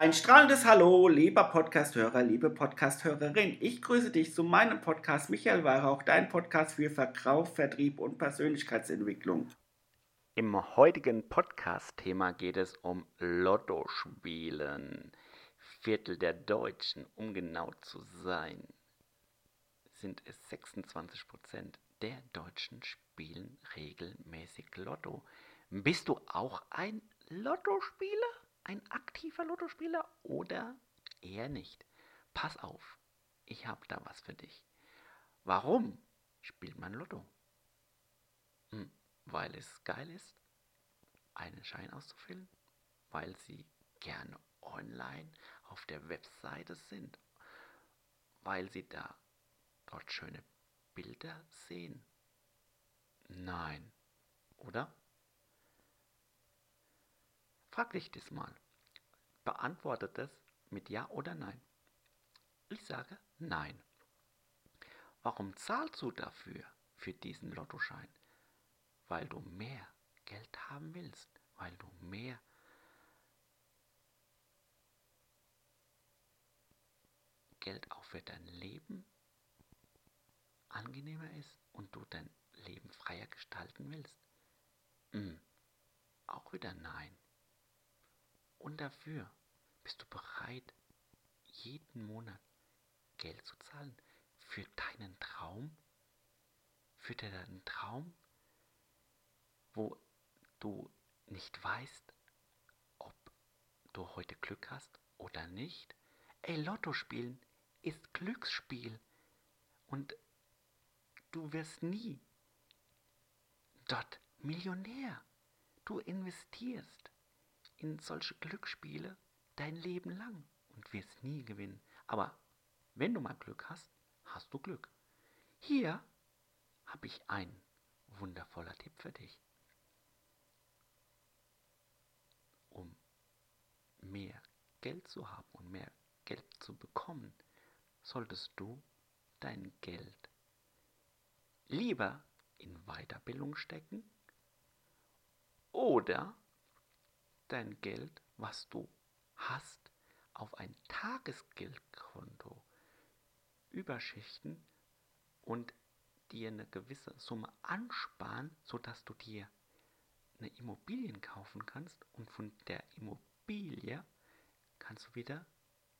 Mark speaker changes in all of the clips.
Speaker 1: Ein strahlendes Hallo, lieber Podcasthörer, liebe Podcasthörerin. Ich grüße dich zu meinem Podcast Michael Weihrauch, dein Podcast für Verkauf, Vertrieb und Persönlichkeitsentwicklung.
Speaker 2: Im heutigen Podcast-Thema geht es um Lottospielen. Viertel der Deutschen, um genau zu sein, sind es 26 Prozent der Deutschen spielen regelmäßig Lotto. Bist du auch ein Lottospieler? Ein aktiver Lottospieler oder eher nicht? Pass auf, ich habe da was für dich. Warum spielt man Lotto? Hm, weil es geil ist, einen Schein auszufüllen, weil sie gerne online auf der Webseite sind, weil sie da dort schöne Bilder sehen. Nein, oder? Frag dich das mal. Beantworte das mit Ja oder Nein. Ich sage Nein. Warum zahlst du dafür, für diesen Lottoschein? Weil du mehr Geld haben willst, weil du mehr Geld auch für dein Leben angenehmer ist und du dein Leben freier gestalten willst? Hm. Auch wieder nein. Und dafür bist du bereit, jeden Monat Geld zu zahlen für deinen Traum? Für deinen Traum, wo du nicht weißt, ob du heute Glück hast oder nicht? Ey, Lotto spielen ist Glücksspiel. Und du wirst nie dort Millionär. Du investierst in solche Glücksspiele dein Leben lang und wirst nie gewinnen. Aber wenn du mal Glück hast, hast du Glück. Hier habe ich einen wundervoller Tipp für dich. Um mehr Geld zu haben und mehr Geld zu bekommen, solltest du dein Geld lieber in Weiterbildung stecken oder dein Geld, was du hast, auf ein Tagesgeldkonto überschichten und dir eine gewisse Summe ansparen, sodass du dir eine Immobilie kaufen kannst und von der Immobilie kannst du wieder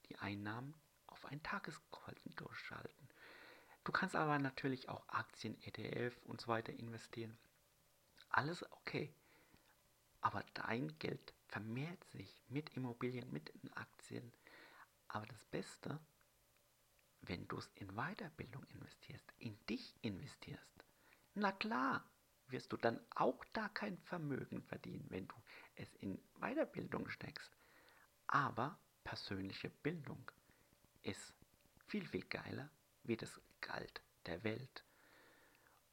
Speaker 2: die Einnahmen auf ein Tageskonto schalten. Du kannst aber natürlich auch Aktien, ETF und so weiter investieren. Alles okay. Aber dein Geld vermehrt sich mit Immobilien, mit Aktien. Aber das Beste, wenn du es in Weiterbildung investierst, in dich investierst, na klar, wirst du dann auch da kein Vermögen verdienen, wenn du es in Weiterbildung steckst. Aber persönliche Bildung ist viel, viel geiler wie das Galt der Welt.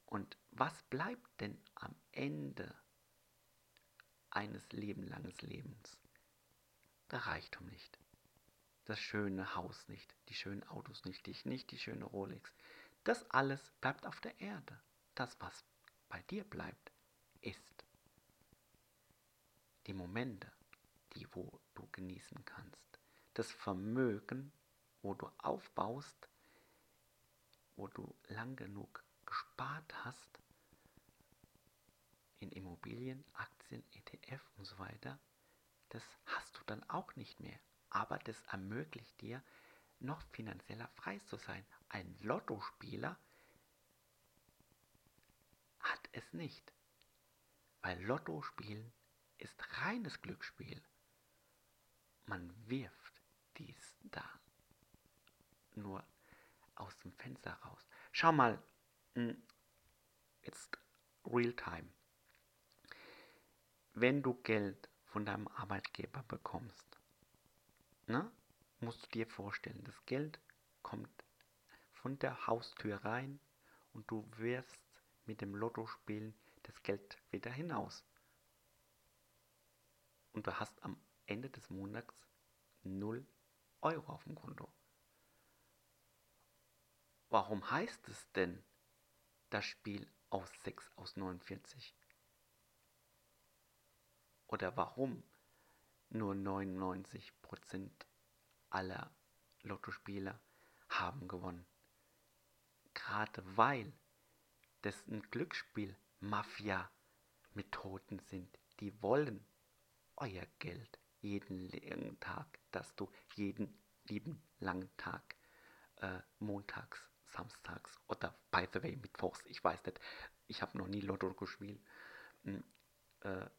Speaker 2: Und was bleibt denn am Ende eines lebenlanges Lebens. Der Reichtum nicht. Das schöne Haus nicht, die schönen Autos nicht, die, nicht die schöne Rolex. Das alles bleibt auf der Erde. Das, was bei dir bleibt, ist die Momente, die wo du genießen kannst. Das Vermögen, wo du aufbaust, wo du lang genug gespart hast, in Immobilien, Aktien, ETF und so weiter, das hast du dann auch nicht mehr. Aber das ermöglicht dir, noch finanzieller frei zu sein. Ein Lottospieler hat es nicht. Weil Lottospielen ist reines Glücksspiel. Man wirft dies da nur aus dem Fenster raus. Schau mal, hm, jetzt real time wenn du Geld von deinem Arbeitgeber bekommst, ne, musst du dir vorstellen, das Geld kommt von der Haustür rein und du wirfst mit dem Lottospielen das Geld wieder hinaus. Und du hast am Ende des Monats 0 Euro auf dem Konto. Warum heißt es denn das Spiel aus 6 aus 49? Oder warum nur 99% aller Lottospieler haben gewonnen. Gerade weil das ein Glücksspiel-Mafia-Methoden sind, die wollen euer Geld jeden langen Tag, dass du jeden lieben langen Tag, äh, montags, samstags oder by the way mittwochs, ich weiß nicht, ich habe noch nie Lotto gespielt, hm, äh,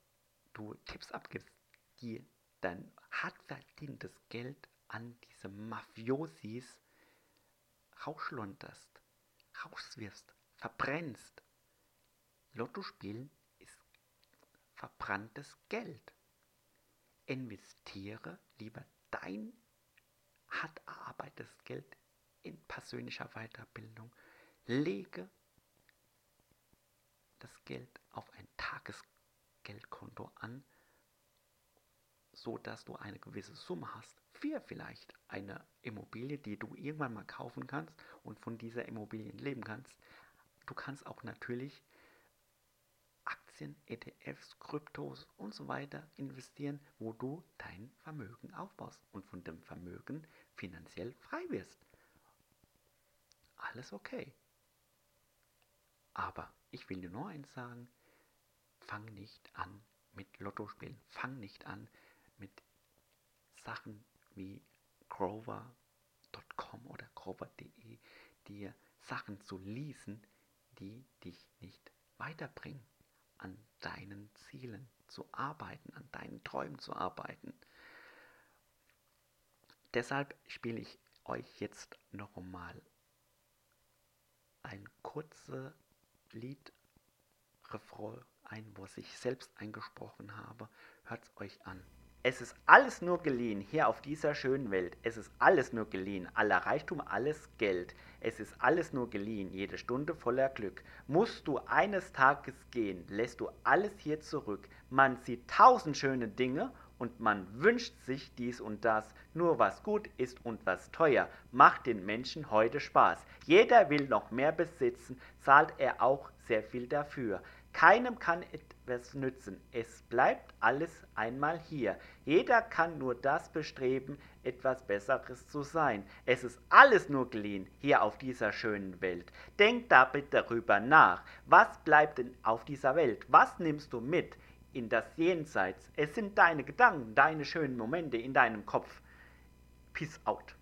Speaker 2: du Tipps abgibst, die dein hart verdientes Geld an diese Mafiosis rausschlunterst, rauswirfst, verbrennst. Lotto spielen ist verbranntes Geld. Investiere lieber dein hart erarbeitetes Geld in persönlicher Weiterbildung. Lege das Geld auf ein Tagesgeldkonto an, so dass du eine gewisse Summe hast für vielleicht eine Immobilie, die du irgendwann mal kaufen kannst und von dieser Immobilie leben kannst. Du kannst auch natürlich Aktien, ETFs, Kryptos und so weiter investieren, wo du dein Vermögen aufbaust und von dem Vermögen finanziell frei wirst. Alles okay. Aber ich will dir nur eins sagen, fang nicht an mit Lottospielen. Fang nicht an mit Sachen wie Grover.com oder Grover.de dir Sachen zu lesen, die dich nicht weiterbringen, an deinen Zielen zu arbeiten, an deinen Träumen zu arbeiten. Deshalb spiele ich euch jetzt noch einmal ein kurzes Lied, Refrain ein, wo ich selbst eingesprochen habe. Hört es euch an. Es ist alles nur geliehen hier auf dieser schönen Welt. Es ist alles nur geliehen. Aller Reichtum, alles Geld. Es ist alles nur geliehen. Jede Stunde voller Glück. Musst du eines Tages gehen, lässt du alles hier zurück. Man sieht tausend schöne Dinge und man wünscht sich dies und das. Nur was gut ist und was teuer, macht den Menschen heute Spaß. Jeder will noch mehr besitzen, zahlt er auch sehr viel dafür. Keinem kann etwas nützen. Es bleibt alles einmal hier. Jeder kann nur das bestreben, etwas Besseres zu sein. Es ist alles nur geliehen hier auf dieser schönen Welt. Denk da bitte darüber nach. Was bleibt denn auf dieser Welt? Was nimmst du mit in das Jenseits? Es sind deine Gedanken, deine schönen Momente in deinem Kopf. Peace out.